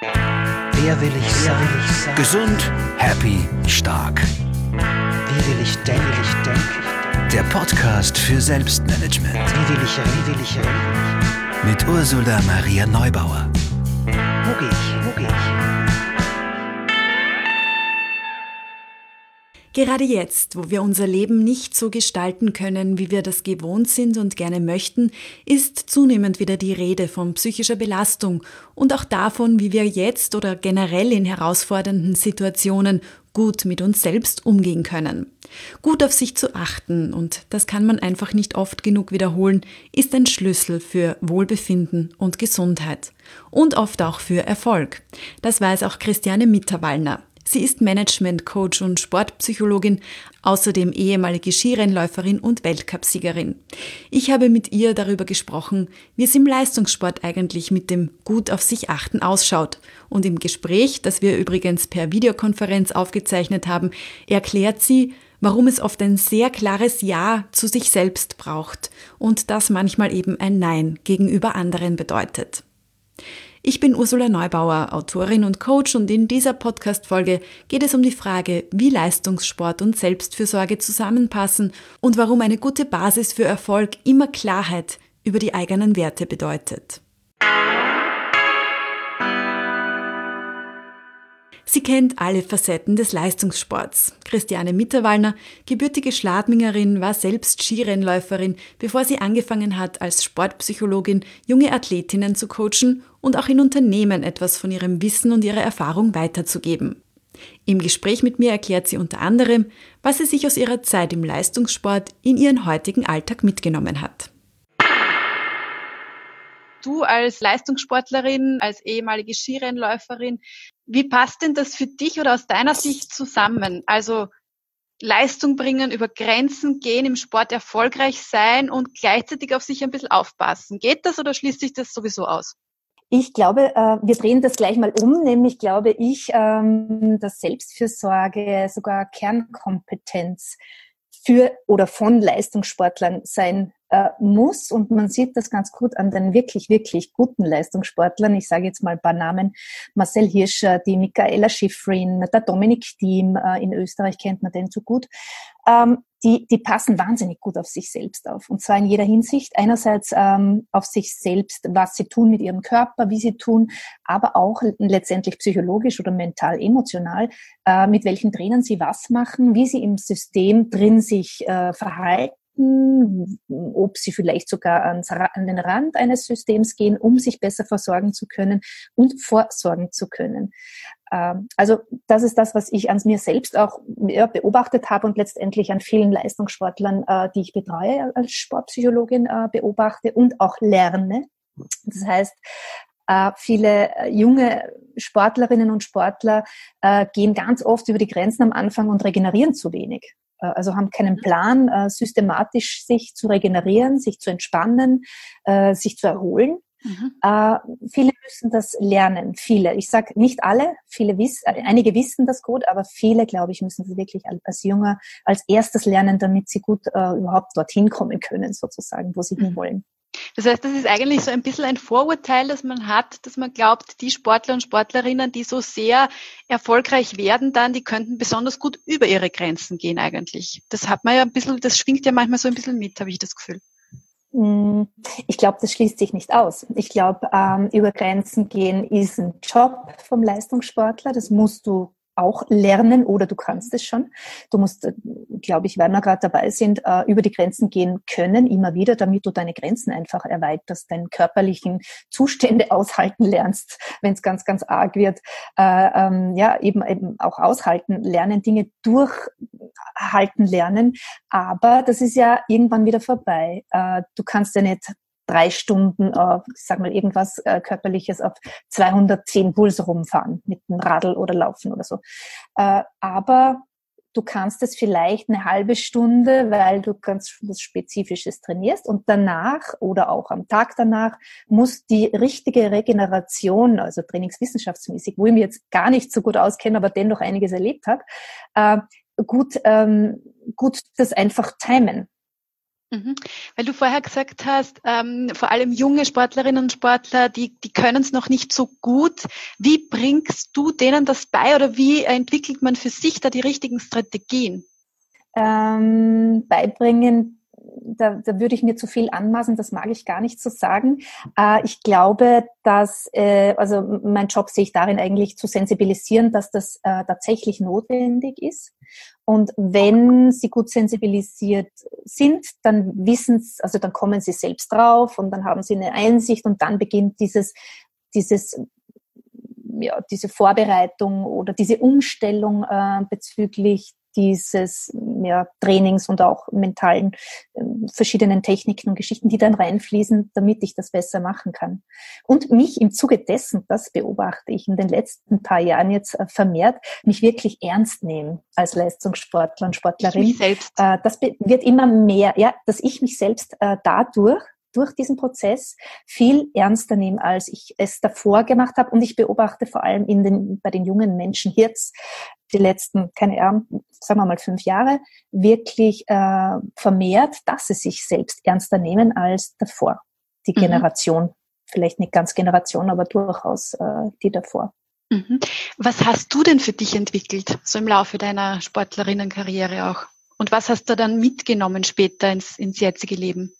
Wer will ich sein? Will ich sein? Gesund, happy, stark. Wie will ich denken? Will ich denken? Der Podcast für Selbstmanagement. Wie will ich? Wie will ich reden? Mit Ursula Maria Neubauer. Wo gehe ich? Wo gehe ich? Gerade jetzt, wo wir unser Leben nicht so gestalten können, wie wir das gewohnt sind und gerne möchten, ist zunehmend wieder die Rede von psychischer Belastung und auch davon, wie wir jetzt oder generell in herausfordernden Situationen gut mit uns selbst umgehen können. Gut auf sich zu achten, und das kann man einfach nicht oft genug wiederholen, ist ein Schlüssel für Wohlbefinden und Gesundheit. Und oft auch für Erfolg. Das weiß auch Christiane Mitterwallner. Sie ist Management-Coach und Sportpsychologin, außerdem ehemalige Skirennläuferin und Weltcupsiegerin. Ich habe mit ihr darüber gesprochen, wie es im Leistungssport eigentlich mit dem Gut auf sich achten ausschaut. Und im Gespräch, das wir übrigens per Videokonferenz aufgezeichnet haben, erklärt sie, warum es oft ein sehr klares Ja zu sich selbst braucht und das manchmal eben ein Nein gegenüber anderen bedeutet. Ich bin Ursula Neubauer, Autorin und Coach und in dieser Podcast-Folge geht es um die Frage, wie Leistungssport und Selbstfürsorge zusammenpassen und warum eine gute Basis für Erfolg immer Klarheit über die eigenen Werte bedeutet. Sie kennt alle Facetten des Leistungssports. Christiane Mitterwallner, gebürtige Schladmingerin, war selbst Skirennläuferin, bevor sie angefangen hat, als Sportpsychologin junge Athletinnen zu coachen und auch in Unternehmen etwas von ihrem Wissen und ihrer Erfahrung weiterzugeben. Im Gespräch mit mir erklärt sie unter anderem, was sie sich aus ihrer Zeit im Leistungssport in ihren heutigen Alltag mitgenommen hat du als Leistungssportlerin, als ehemalige Skirennläuferin, wie passt denn das für dich oder aus deiner Sicht zusammen? Also Leistung bringen, über Grenzen gehen, im Sport erfolgreich sein und gleichzeitig auf sich ein bisschen aufpassen. Geht das oder schließt sich das sowieso aus? Ich glaube, äh, wir drehen das gleich mal um, nämlich glaube ich, ähm, dass Selbstfürsorge sogar Kernkompetenz für oder von Leistungssportlern sein äh, muss. Und man sieht das ganz gut an den wirklich, wirklich guten Leistungssportlern. Ich sage jetzt mal ein paar Namen. Marcel Hirscher, die Michaela Schifrin, der Dominik Thiem, äh, in Österreich kennt man den so gut. Ähm, die, die passen wahnsinnig gut auf sich selbst auf. Und zwar in jeder Hinsicht. Einerseits ähm, auf sich selbst, was sie tun mit ihrem Körper, wie sie tun, aber auch letztendlich psychologisch oder mental, emotional, äh, mit welchen Trainern sie was machen, wie sie im System drin sich äh, verhalten ob sie vielleicht sogar an den Rand eines Systems gehen, um sich besser versorgen zu können und vorsorgen zu können. Ähm, also das ist das, was ich an mir selbst auch beobachtet habe und letztendlich an vielen Leistungssportlern, äh, die ich betreue als Sportpsychologin, äh, beobachte und auch lerne. Das heißt, äh, viele junge Sportlerinnen und Sportler gehen ganz oft über die Grenzen am Anfang und regenerieren zu wenig. Äh, also haben keinen mhm. Plan, äh, systematisch sich zu regenerieren, sich zu entspannen, äh, sich zu erholen. Mhm. viele müssen das lernen, viele. Ich sage nicht alle, viele wissen, einige wissen das gut, aber viele, glaube ich, müssen das wirklich als Jünger als erstes lernen, damit sie gut überhaupt dorthin kommen können, sozusagen, wo sie mhm. hinwollen. Das heißt, das ist eigentlich so ein bisschen ein Vorurteil, das man hat, dass man glaubt, die Sportler und Sportlerinnen, die so sehr erfolgreich werden, dann, die könnten besonders gut über ihre Grenzen gehen eigentlich. Das hat man ja ein bisschen, das schwingt ja manchmal so ein bisschen mit, habe ich das Gefühl. Hm, ich glaube, das schließt sich nicht aus. Ich glaube, ähm, über Grenzen gehen ist ein Job vom Leistungssportler. Das musst du auch lernen oder du kannst es schon. Du musst, äh, glaube ich, weil wir gerade dabei sind, äh, über die Grenzen gehen können, immer wieder, damit du deine Grenzen einfach erweiterst, deinen körperlichen Zustände aushalten lernst, wenn es ganz, ganz arg wird. Äh, ähm, ja, eben, eben auch aushalten lernen, Dinge durchhalten lernen. Aber das ist ja irgendwann wieder vorbei. du kannst ja nicht drei Stunden, äh, ich sag mal irgendwas äh, körperliches auf 210 Puls rumfahren mit dem Radl oder Laufen oder so. Äh, aber du kannst es vielleicht eine halbe Stunde, weil du ganz was Spezifisches trainierst und danach oder auch am Tag danach muss die richtige Regeneration, also trainingswissenschaftsmäßig, wo ich mich jetzt gar nicht so gut auskenne, aber dennoch einiges erlebt habe, äh, gut, ähm, gut das einfach timen. Mhm. Weil du vorher gesagt hast, ähm, vor allem junge Sportlerinnen und Sportler, die, die können es noch nicht so gut. Wie bringst du denen das bei oder wie entwickelt man für sich da die richtigen Strategien? Ähm, beibringen, da, da würde ich mir zu viel anmaßen, das mag ich gar nicht so sagen. Äh, ich glaube, dass, äh, also mein Job sehe ich darin eigentlich zu sensibilisieren, dass das äh, tatsächlich notwendig ist. Und wenn sie gut sensibilisiert sind, dann wissen sie, also dann kommen sie selbst drauf und dann haben sie eine Einsicht und dann beginnt dieses, dieses ja, diese Vorbereitung oder diese Umstellung äh, bezüglich dieses ja, Trainings und auch mentalen äh, verschiedenen Techniken und Geschichten, die dann reinfließen, damit ich das besser machen kann. Und mich im Zuge dessen, das beobachte ich in den letzten paar Jahren jetzt äh, vermehrt, mich wirklich ernst nehmen als Leistungssportler und Sportlerin. Ich mich selbst. Äh, das wird immer mehr, ja, dass ich mich selbst äh, dadurch durch diesen Prozess viel ernster nehme, als ich es davor gemacht habe. Und ich beobachte vor allem in den, bei den jungen Menschen jetzt die letzten, keine Ahnung, sagen wir mal fünf Jahre, wirklich äh, vermehrt, dass sie sich selbst ernster nehmen als davor. Die mhm. Generation, vielleicht nicht ganz Generation, aber durchaus äh, die davor. Mhm. Was hast du denn für dich entwickelt, so im Laufe deiner Sportlerinnenkarriere auch? Und was hast du dann mitgenommen später ins, ins jetzige Leben?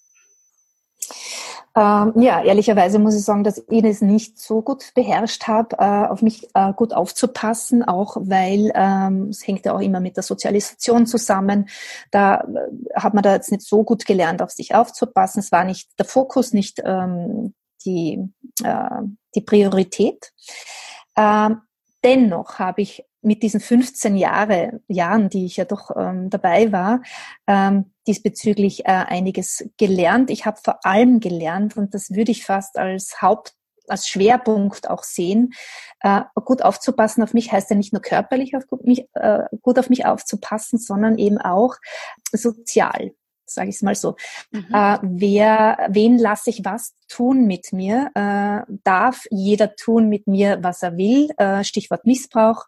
Ähm, ja, ehrlicherweise muss ich sagen, dass ich es nicht so gut beherrscht habe, äh, auf mich äh, gut aufzupassen, auch weil ähm, es hängt ja auch immer mit der Sozialisation zusammen. Da äh, hat man da jetzt nicht so gut gelernt, auf sich aufzupassen. Es war nicht der Fokus, nicht ähm, die, äh, die Priorität. Ähm, dennoch habe ich mit diesen 15 Jahre, Jahren, die ich ja doch ähm, dabei war, ähm, diesbezüglich äh, einiges gelernt. Ich habe vor allem gelernt, und das würde ich fast als Haupt als Schwerpunkt auch sehen, äh, gut aufzupassen auf mich heißt ja nicht nur körperlich auf mich, äh, gut auf mich aufzupassen, sondern eben auch sozial sage ich es mal so. Mhm. Äh, wer, wen lasse ich was tun mit mir? Äh, darf jeder tun mit mir, was er will? Äh, Stichwort Missbrauch,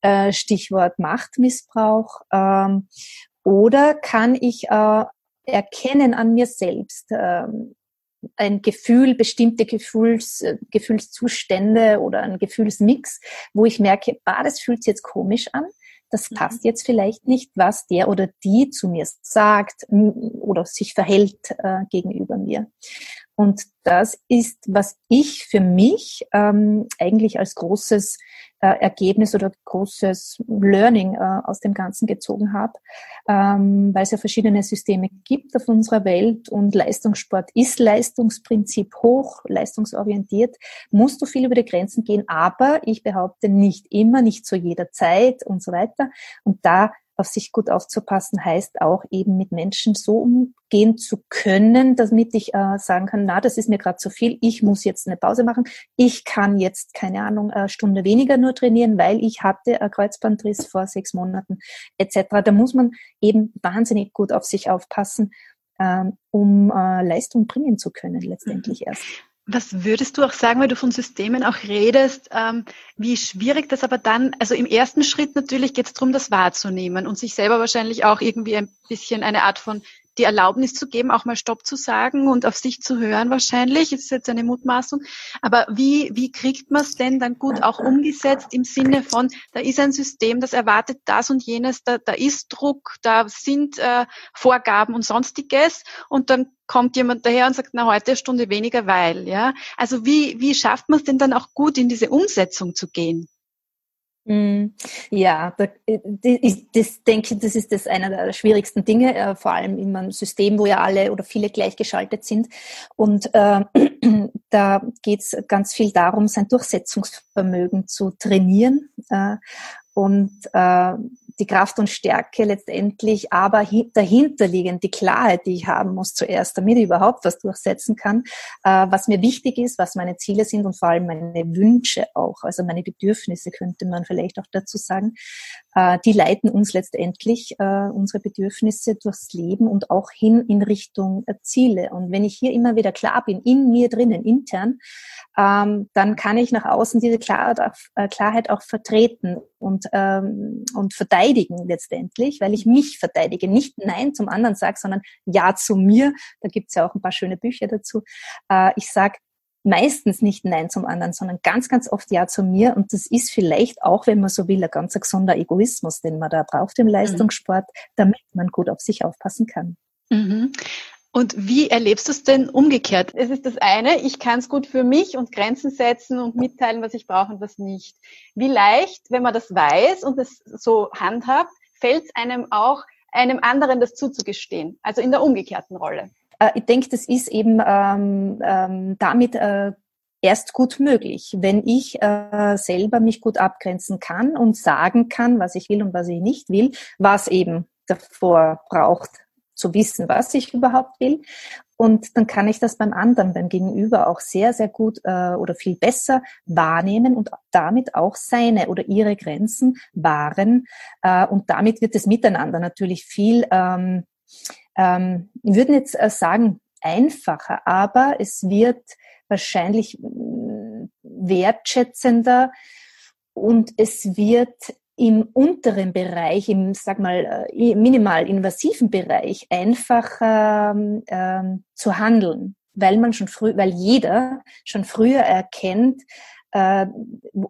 äh, Stichwort Machtmissbrauch. Ähm, oder kann ich äh, erkennen an mir selbst ähm, ein Gefühl, bestimmte Gefühls, Gefühlszustände oder ein Gefühlsmix, wo ich merke, bah, das fühlt sich jetzt komisch an das mhm. passt jetzt vielleicht nicht, was der oder die zu mir sagt oder sich verhält äh, gegenüber mir. Und das ist, was ich für mich ähm, eigentlich als großes äh, Ergebnis oder großes Learning äh, aus dem Ganzen gezogen habe, ähm, weil es ja verschiedene Systeme gibt auf unserer Welt und Leistungssport ist Leistungsprinzip hoch, leistungsorientiert, musst du viel über die Grenzen gehen, aber ich behaupte nicht immer, nicht zu jeder Zeit und so weiter. Und da auf sich gut aufzupassen, heißt auch eben mit Menschen so umgehen zu können, damit ich äh, sagen kann, na, das ist mir gerade zu viel, ich muss jetzt eine Pause machen, ich kann jetzt, keine Ahnung, eine Stunde weniger nur trainieren, weil ich hatte einen Kreuzbandriss vor sechs Monaten etc. Da muss man eben wahnsinnig gut auf sich aufpassen, ähm, um äh, Leistung bringen zu können, letztendlich mhm. erst. Was würdest du auch sagen, weil du von Systemen auch redest, ähm, wie schwierig das aber dann, also im ersten Schritt natürlich geht es darum, das wahrzunehmen und sich selber wahrscheinlich auch irgendwie ein bisschen eine Art von die Erlaubnis zu geben, auch mal Stopp zu sagen und auf sich zu hören wahrscheinlich. Das ist jetzt eine Mutmaßung. Aber wie, wie kriegt man es denn dann gut auch umgesetzt im Sinne von, da ist ein System, das erwartet das und jenes, da, da ist Druck, da sind äh, Vorgaben und sonstiges und dann kommt jemand daher und sagt, na, heute eine Stunde weniger, weil, ja. Also wie, wie schafft man es denn dann auch gut in diese Umsetzung zu gehen? Mhm. Ja, äh, ich das denke, das ist das einer der schwierigsten Dinge, äh, vor allem in einem System, wo ja alle oder viele gleichgeschaltet sind. Und äh, da geht es ganz viel darum, sein Durchsetzungsvermögen zu trainieren. Äh, und äh, die Kraft und Stärke letztendlich, aber dahinterliegend die Klarheit, die ich haben muss zuerst, damit ich überhaupt was durchsetzen kann, äh, was mir wichtig ist, was meine Ziele sind und vor allem meine Wünsche auch, also meine Bedürfnisse könnte man vielleicht auch dazu sagen. Äh, die leiten uns letztendlich äh, unsere Bedürfnisse durchs Leben und auch hin in Richtung äh, Ziele. Und wenn ich hier immer wieder klar bin, in mir drinnen, intern, ähm, dann kann ich nach außen diese Klarheit auch, äh, vertreten und, ähm, und verteidigen letztendlich, weil ich mich verteidige. Nicht Nein zum anderen sage, sondern Ja zu mir. Da gibt's ja auch ein paar schöne Bücher dazu. Äh, ich sage meistens nicht Nein zum anderen, sondern ganz, ganz oft Ja zu mir. Und das ist vielleicht auch, wenn man so will, ein ganz gesunder Egoismus, den man da braucht im mhm. Leistungssport, damit man gut auf sich aufpassen kann. Mhm. Und wie erlebst du es denn umgekehrt? Es ist das eine, ich kann es gut für mich und Grenzen setzen und mitteilen, was ich brauche und was nicht. Wie leicht, wenn man das weiß und es so handhabt, fällt es einem auch, einem anderen das zuzugestehen, also in der umgekehrten Rolle. Äh, ich denke, das ist eben ähm, ähm, damit äh, erst gut möglich, wenn ich äh, selber mich gut abgrenzen kann und sagen kann, was ich will und was ich nicht will, was eben davor braucht, zu wissen, was ich überhaupt will. Und dann kann ich das beim anderen, beim Gegenüber auch sehr, sehr gut äh, oder viel besser wahrnehmen und damit auch seine oder ihre Grenzen wahren. Äh, und damit wird das Miteinander natürlich viel ähm, ähm, wir würden jetzt äh, sagen, einfacher, aber es wird wahrscheinlich mm, wertschätzender und es wird im unteren Bereich, im sag mal äh, minimal invasiven Bereich einfacher ähm, zu handeln, weil man schon früh, weil jeder schon früher erkennt, äh,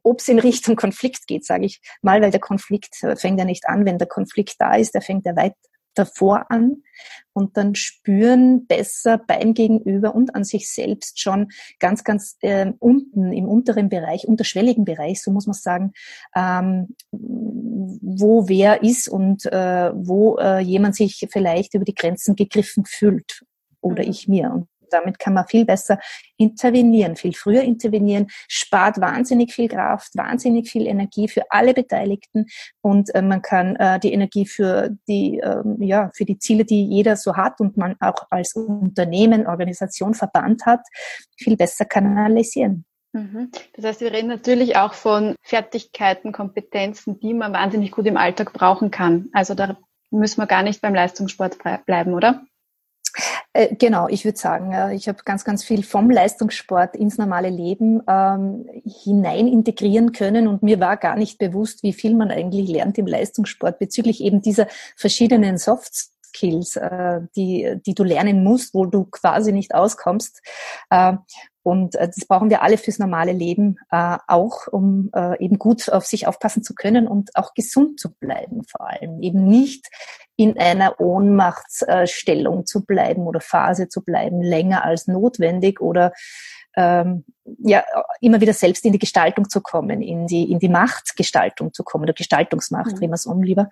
ob es in Richtung Konflikt geht, sage ich mal, weil der Konflikt äh, fängt ja nicht an, wenn der Konflikt da ist, der fängt ja weit davor an und dann spüren besser beim Gegenüber und an sich selbst schon ganz, ganz äh, unten im unteren Bereich, unterschwelligen Bereich, so muss man sagen, ähm, wo wer ist und äh, wo äh, jemand sich vielleicht über die Grenzen gegriffen fühlt oder mhm. ich mir. Und damit kann man viel besser intervenieren, viel früher intervenieren, spart wahnsinnig viel Kraft, wahnsinnig viel Energie für alle Beteiligten und äh, man kann äh, die Energie für die, äh, ja, für die Ziele, die jeder so hat und man auch als Unternehmen, Organisation, Verband hat, viel besser kanalisieren. Mhm. Das heißt, wir reden natürlich auch von Fertigkeiten, Kompetenzen, die man wahnsinnig gut im Alltag brauchen kann. Also da müssen wir gar nicht beim Leistungssport bleiben, oder? Äh, genau, ich würde sagen, ich habe ganz, ganz viel vom Leistungssport ins normale Leben ähm, hinein integrieren können und mir war gar nicht bewusst, wie viel man eigentlich lernt im Leistungssport bezüglich eben dieser verschiedenen Soft Skills, äh, die, die du lernen musst, wo du quasi nicht auskommst. Und äh, das brauchen wir alle fürs normale Leben äh, auch, um äh, eben gut auf sich aufpassen zu können und auch gesund zu bleiben vor allem. Eben nicht in einer Ohnmachtsstellung zu bleiben oder Phase zu bleiben, länger als notwendig oder ähm, ja immer wieder selbst in die Gestaltung zu kommen, in die in die Machtgestaltung zu kommen oder Gestaltungsmacht, mhm. wie man es um lieber,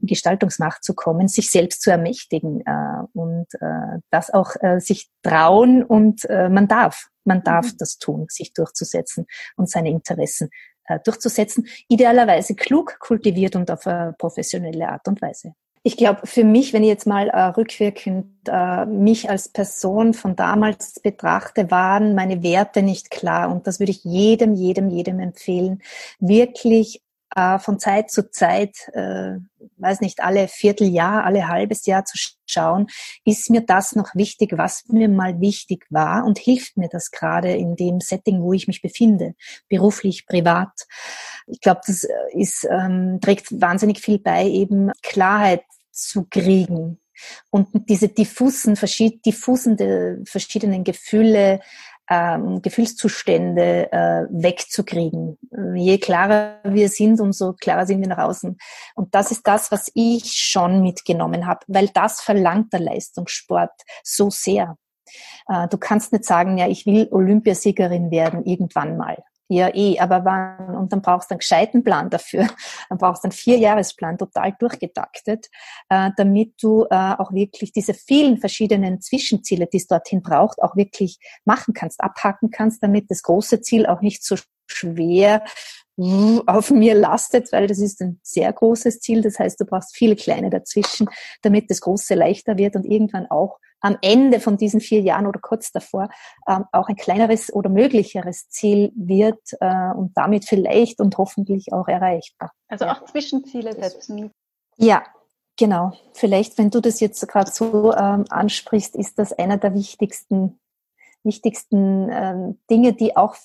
in Gestaltungsmacht zu kommen, sich selbst zu ermächtigen äh, und äh, das auch äh, sich trauen und äh, man darf, man darf mhm. das tun, sich durchzusetzen und seine Interessen äh, durchzusetzen, idealerweise klug, kultiviert und auf eine professionelle Art und Weise. Ich glaube, für mich, wenn ich jetzt mal äh, rückwirkend äh, mich als Person von damals betrachte, waren meine Werte nicht klar. Und das würde ich jedem, jedem, jedem empfehlen, wirklich äh, von Zeit zu Zeit, äh, weiß nicht, alle Vierteljahr, alle halbes Jahr zu schauen, ist mir das noch wichtig, was mir mal wichtig war und hilft mir das gerade in dem Setting, wo ich mich befinde, beruflich, privat. Ich glaube, das äh, ist, ähm, trägt wahnsinnig viel bei, eben Klarheit zu kriegen und diese diffusen, diffusende, verschiedenen Gefühle, ähm, Gefühlszustände äh, wegzukriegen. Je klarer wir sind, umso klarer sind wir nach außen. Und das ist das, was ich schon mitgenommen habe, weil das verlangt der Leistungssport so sehr. Äh, du kannst nicht sagen, ja, ich will Olympiasiegerin werden irgendwann mal. Ja, eh, aber wann? Und dann brauchst du einen gescheiten Plan dafür. Dann brauchst du einen Vierjahresplan, total durchgetaktet, äh, damit du äh, auch wirklich diese vielen verschiedenen Zwischenziele, die es dorthin braucht, auch wirklich machen kannst, abhaken kannst, damit das große Ziel auch nicht so schwer auf mir lastet, weil das ist ein sehr großes Ziel. Das heißt, du brauchst viele kleine dazwischen, damit das Große leichter wird und irgendwann auch am Ende von diesen vier Jahren oder kurz davor ähm, auch ein kleineres oder möglicheres Ziel wird äh, und damit vielleicht und hoffentlich auch erreichbar. Also auch Zwischenziele setzen. Ja, genau. Vielleicht, wenn du das jetzt gerade so ähm, ansprichst, ist das einer der wichtigsten wichtigsten ähm, Dinge, die auch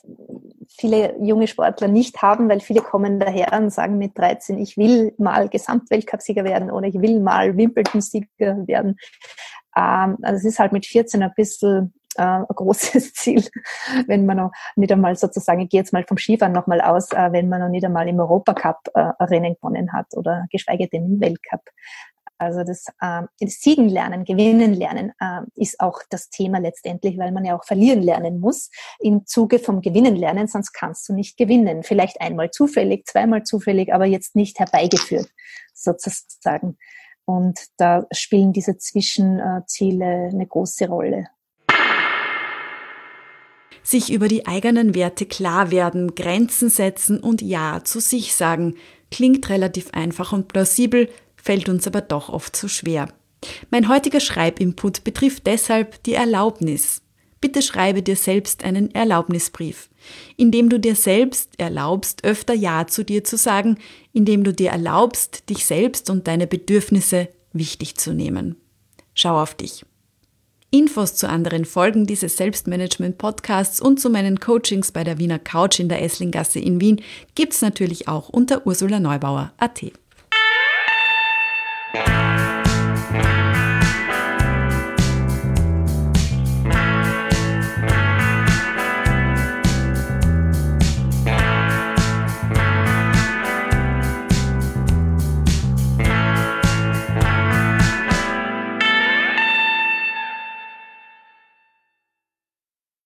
viele junge Sportler nicht haben, weil viele kommen daher und sagen mit 13, ich will mal Gesamtweltcupsieger werden oder ich will mal Wimbledon-Sieger werden. Ähm, also es ist halt mit 14 ein bisschen äh, ein großes Ziel, wenn man noch nicht einmal sozusagen, ich gehe jetzt mal vom Skifahren nochmal aus, äh, wenn man noch nicht einmal im Europacup äh, Rennen gewonnen hat oder geschweige denn im Weltcup. Also das, äh, das Siegen lernen, gewinnen lernen äh, ist auch das Thema letztendlich, weil man ja auch verlieren lernen muss im Zuge vom Gewinnen lernen, sonst kannst du nicht gewinnen. Vielleicht einmal zufällig, zweimal zufällig, aber jetzt nicht herbeigeführt sozusagen. Und da spielen diese Zwischenziele eine große Rolle. Sich über die eigenen Werte klar werden, Grenzen setzen und Ja zu sich sagen, klingt relativ einfach und plausibel, fällt uns aber doch oft zu schwer. Mein heutiger Schreibinput betrifft deshalb die Erlaubnis. Bitte schreibe dir selbst einen Erlaubnisbrief, indem du dir selbst erlaubst, öfter Ja zu dir zu sagen, indem du dir erlaubst, dich selbst und deine Bedürfnisse wichtig zu nehmen. Schau auf dich. Infos zu anderen Folgen dieses Selbstmanagement-Podcasts und zu meinen Coachings bei der Wiener Couch in der Esslinggasse in Wien gibt's natürlich auch unter ursulaneubauer.at.